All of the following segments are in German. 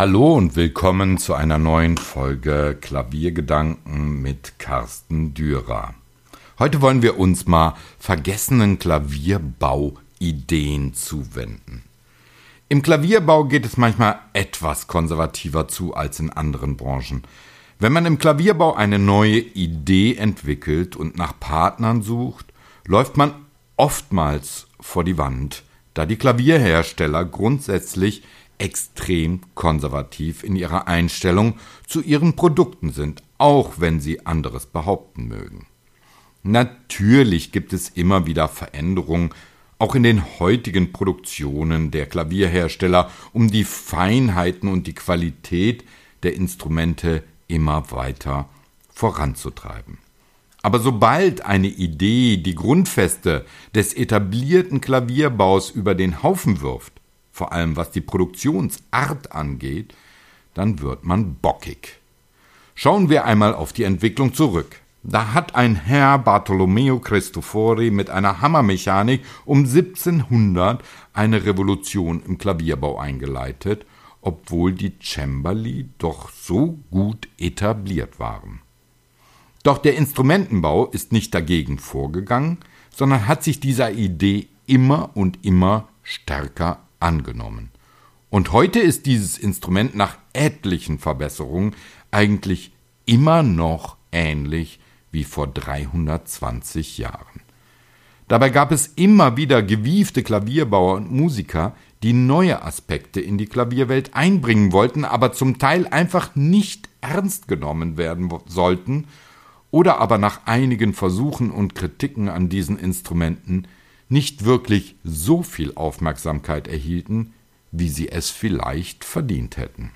Hallo und willkommen zu einer neuen Folge Klaviergedanken mit Carsten Dürer. Heute wollen wir uns mal vergessenen Klavierbauideen zuwenden. Im Klavierbau geht es manchmal etwas konservativer zu als in anderen Branchen. Wenn man im Klavierbau eine neue Idee entwickelt und nach Partnern sucht, läuft man oftmals vor die Wand, da die Klavierhersteller grundsätzlich extrem konservativ in ihrer Einstellung zu ihren Produkten sind, auch wenn sie anderes behaupten mögen. Natürlich gibt es immer wieder Veränderungen, auch in den heutigen Produktionen der Klavierhersteller, um die Feinheiten und die Qualität der Instrumente immer weiter voranzutreiben. Aber sobald eine Idee die Grundfeste des etablierten Klavierbaus über den Haufen wirft, vor allem was die Produktionsart angeht, dann wird man bockig. Schauen wir einmal auf die Entwicklung zurück. Da hat ein Herr Bartolomeo Cristofori mit einer Hammermechanik um 1700 eine Revolution im Klavierbau eingeleitet, obwohl die Cembali doch so gut etabliert waren. Doch der Instrumentenbau ist nicht dagegen vorgegangen, sondern hat sich dieser Idee immer und immer stärker angenommen. Und heute ist dieses Instrument nach etlichen Verbesserungen eigentlich immer noch ähnlich wie vor 320 Jahren. Dabei gab es immer wieder gewiefte Klavierbauer und Musiker, die neue Aspekte in die Klavierwelt einbringen wollten, aber zum Teil einfach nicht ernst genommen werden sollten oder aber nach einigen Versuchen und Kritiken an diesen Instrumenten nicht wirklich so viel Aufmerksamkeit erhielten, wie sie es vielleicht verdient hätten.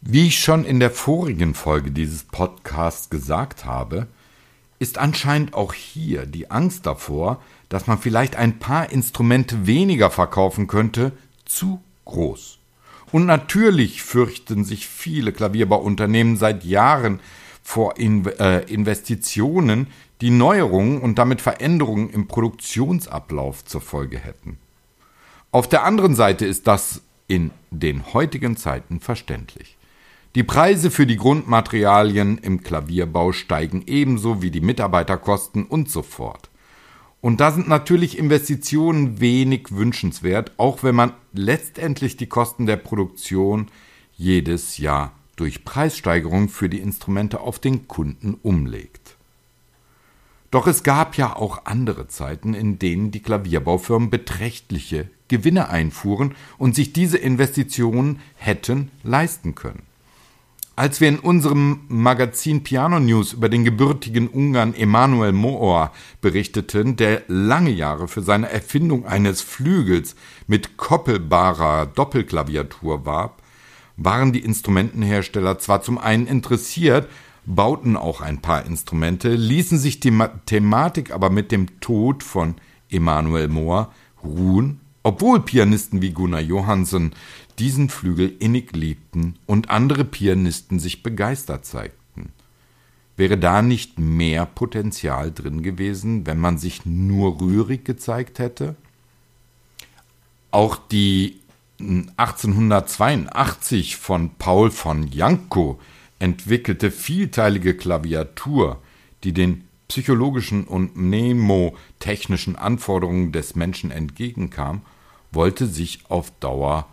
Wie ich schon in der vorigen Folge dieses Podcasts gesagt habe, ist anscheinend auch hier die Angst davor, dass man vielleicht ein paar Instrumente weniger verkaufen könnte, zu groß. Und natürlich fürchten sich viele Klavierbauunternehmen seit Jahren vor äh, Investitionen, die Neuerungen und damit Veränderungen im Produktionsablauf zur Folge hätten. Auf der anderen Seite ist das in den heutigen Zeiten verständlich. Die Preise für die Grundmaterialien im Klavierbau steigen ebenso wie die Mitarbeiterkosten und so fort. Und da sind natürlich Investitionen wenig wünschenswert, auch wenn man letztendlich die Kosten der Produktion jedes Jahr durch Preissteigerungen für die Instrumente auf den Kunden umlegt. Doch es gab ja auch andere Zeiten, in denen die Klavierbaufirmen beträchtliche Gewinne einfuhren und sich diese Investitionen hätten leisten können. Als wir in unserem Magazin Piano News über den gebürtigen Ungarn Emanuel Moor berichteten, der lange Jahre für seine Erfindung eines Flügels mit koppelbarer Doppelklaviatur warb, waren die Instrumentenhersteller zwar zum einen interessiert, bauten auch ein paar Instrumente, ließen sich die Thematik aber mit dem Tod von Emanuel Mohr ruhen, obwohl Pianisten wie Gunnar Johansson diesen Flügel innig liebten und andere Pianisten sich begeistert zeigten. Wäre da nicht mehr Potenzial drin gewesen, wenn man sich nur rührig gezeigt hätte? Auch die 1882 von Paul von Janko entwickelte vielteilige Klaviatur, die den psychologischen und mnemotechnischen Anforderungen des Menschen entgegenkam, wollte sich auf Dauer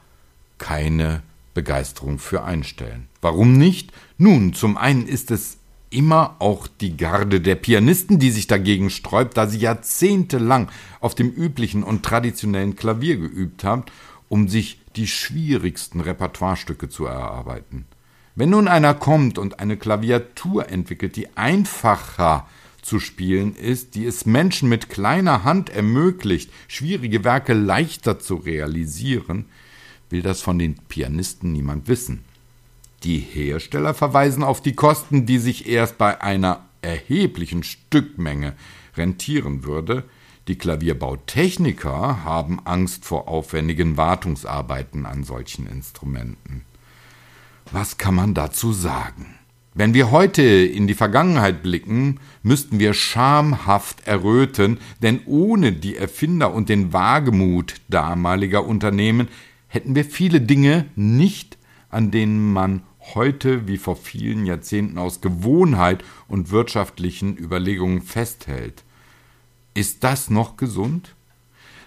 keine Begeisterung für einstellen. Warum nicht? Nun, zum einen ist es immer auch die Garde der Pianisten, die sich dagegen sträubt, da sie jahrzehntelang auf dem üblichen und traditionellen Klavier geübt haben, um sich die schwierigsten Repertoirestücke zu erarbeiten. Wenn nun einer kommt und eine Klaviatur entwickelt, die einfacher zu spielen ist, die es Menschen mit kleiner Hand ermöglicht, schwierige Werke leichter zu realisieren, will das von den Pianisten niemand wissen. Die Hersteller verweisen auf die Kosten, die sich erst bei einer erheblichen Stückmenge rentieren würde, die Klavierbautechniker haben Angst vor aufwendigen Wartungsarbeiten an solchen Instrumenten. Was kann man dazu sagen? Wenn wir heute in die Vergangenheit blicken, müssten wir schamhaft erröten, denn ohne die Erfinder und den Wagemut damaliger Unternehmen hätten wir viele Dinge nicht, an denen man heute wie vor vielen Jahrzehnten aus Gewohnheit und wirtschaftlichen Überlegungen festhält. Ist das noch gesund?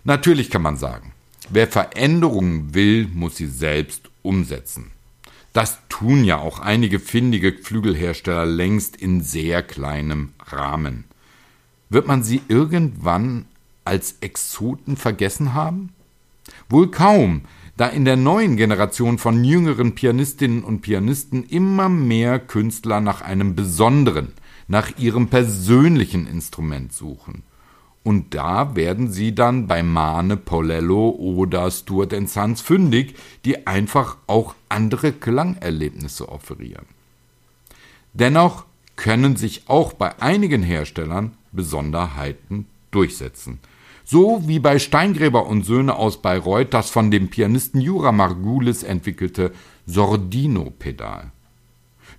Natürlich kann man sagen, wer Veränderungen will, muss sie selbst umsetzen. Das tun ja auch einige findige Flügelhersteller längst in sehr kleinem Rahmen. Wird man sie irgendwann als Exoten vergessen haben? Wohl kaum, da in der neuen Generation von jüngeren Pianistinnen und Pianisten immer mehr Künstler nach einem besonderen, nach ihrem persönlichen Instrument suchen. Und da werden sie dann bei Mane, Polello oder Stuart Sons fündig, die einfach auch andere Klangerlebnisse offerieren. Dennoch können sich auch bei einigen Herstellern Besonderheiten durchsetzen. So wie bei Steingräber und Söhne aus Bayreuth das von dem Pianisten Jura Margulis entwickelte Sordino-Pedal.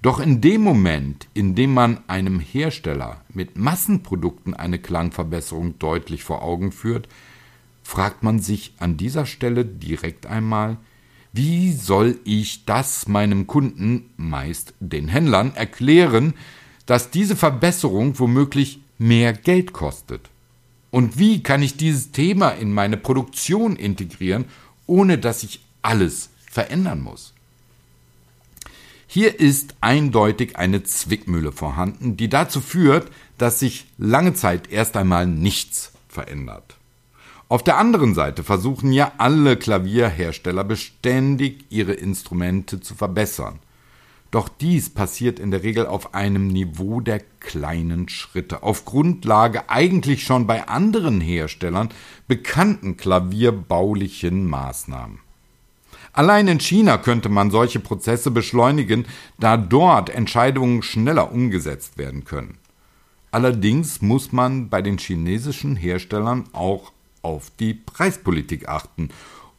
Doch in dem Moment, in dem man einem Hersteller mit Massenprodukten eine Klangverbesserung deutlich vor Augen führt, fragt man sich an dieser Stelle direkt einmal, wie soll ich das meinem Kunden, meist den Händlern, erklären, dass diese Verbesserung womöglich mehr Geld kostet? Und wie kann ich dieses Thema in meine Produktion integrieren, ohne dass ich alles verändern muss? Hier ist eindeutig eine Zwickmühle vorhanden, die dazu führt, dass sich lange Zeit erst einmal nichts verändert. Auf der anderen Seite versuchen ja alle Klavierhersteller beständig ihre Instrumente zu verbessern. Doch dies passiert in der Regel auf einem Niveau der kleinen Schritte, auf Grundlage eigentlich schon bei anderen Herstellern bekannten klavierbaulichen Maßnahmen. Allein in China könnte man solche Prozesse beschleunigen, da dort Entscheidungen schneller umgesetzt werden können. Allerdings muss man bei den chinesischen Herstellern auch auf die Preispolitik achten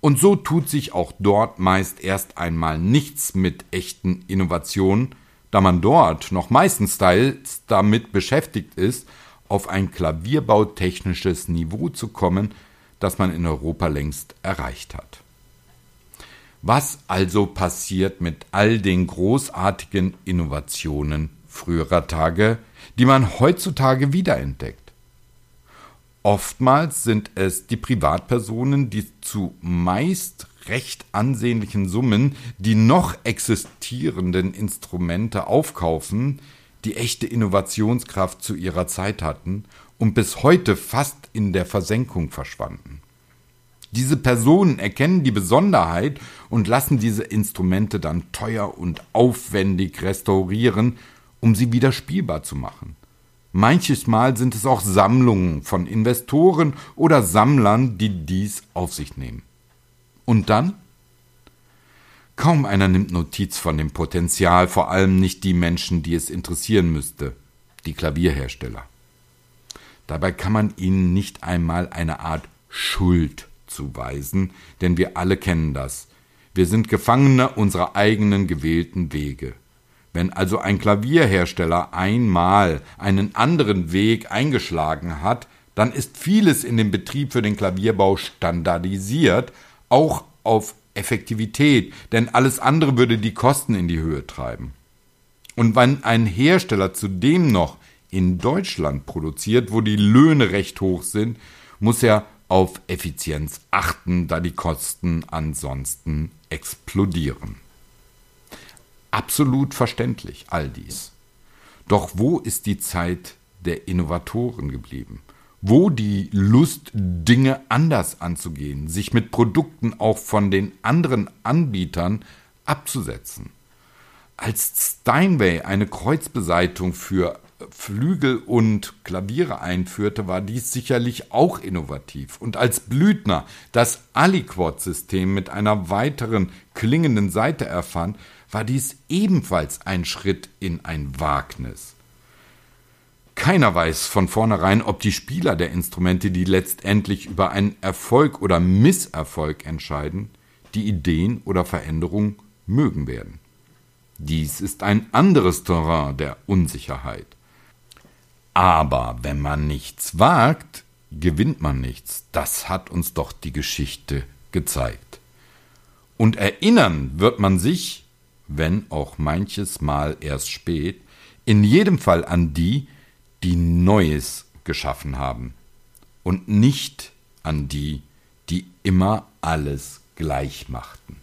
und so tut sich auch dort meist erst einmal nichts mit echten Innovationen, da man dort noch meistens teils damit beschäftigt ist, auf ein klavierbautechnisches Niveau zu kommen, das man in Europa längst erreicht hat. Was also passiert mit all den großartigen Innovationen früherer Tage, die man heutzutage wiederentdeckt? Oftmals sind es die Privatpersonen, die zu meist recht ansehnlichen Summen die noch existierenden Instrumente aufkaufen, die echte Innovationskraft zu ihrer Zeit hatten und bis heute fast in der Versenkung verschwanden. Diese Personen erkennen die Besonderheit und lassen diese Instrumente dann teuer und aufwendig restaurieren, um sie wieder spielbar zu machen. Manches Mal sind es auch Sammlungen von Investoren oder Sammlern, die dies auf sich nehmen. Und dann? Kaum einer nimmt Notiz von dem Potenzial, vor allem nicht die Menschen, die es interessieren müsste, die Klavierhersteller. Dabei kann man ihnen nicht einmal eine Art Schuld zuweisen, denn wir alle kennen das. Wir sind Gefangene unserer eigenen gewählten Wege. Wenn also ein Klavierhersteller einmal einen anderen Weg eingeschlagen hat, dann ist vieles in dem Betrieb für den Klavierbau standardisiert, auch auf Effektivität, denn alles andere würde die Kosten in die Höhe treiben. Und wenn ein Hersteller zudem noch in Deutschland produziert, wo die Löhne recht hoch sind, muss er auf Effizienz achten, da die Kosten ansonsten explodieren. Absolut verständlich all dies. Doch wo ist die Zeit der Innovatoren geblieben? Wo die Lust, Dinge anders anzugehen, sich mit Produkten auch von den anderen Anbietern abzusetzen? Als Steinway eine Kreuzbeseitung für Flügel und Klaviere einführte, war dies sicherlich auch innovativ. Und als Blüthner das Aliquot-System mit einer weiteren klingenden Seite erfand, war dies ebenfalls ein Schritt in ein Wagnis. Keiner weiß von vornherein, ob die Spieler der Instrumente, die letztendlich über einen Erfolg oder Misserfolg entscheiden, die Ideen oder Veränderungen mögen werden. Dies ist ein anderes Terrain der Unsicherheit. Aber wenn man nichts wagt, gewinnt man nichts. Das hat uns doch die Geschichte gezeigt. Und erinnern wird man sich, wenn auch manches Mal erst spät, in jedem Fall an die, die Neues geschaffen haben und nicht an die, die immer alles gleich machten.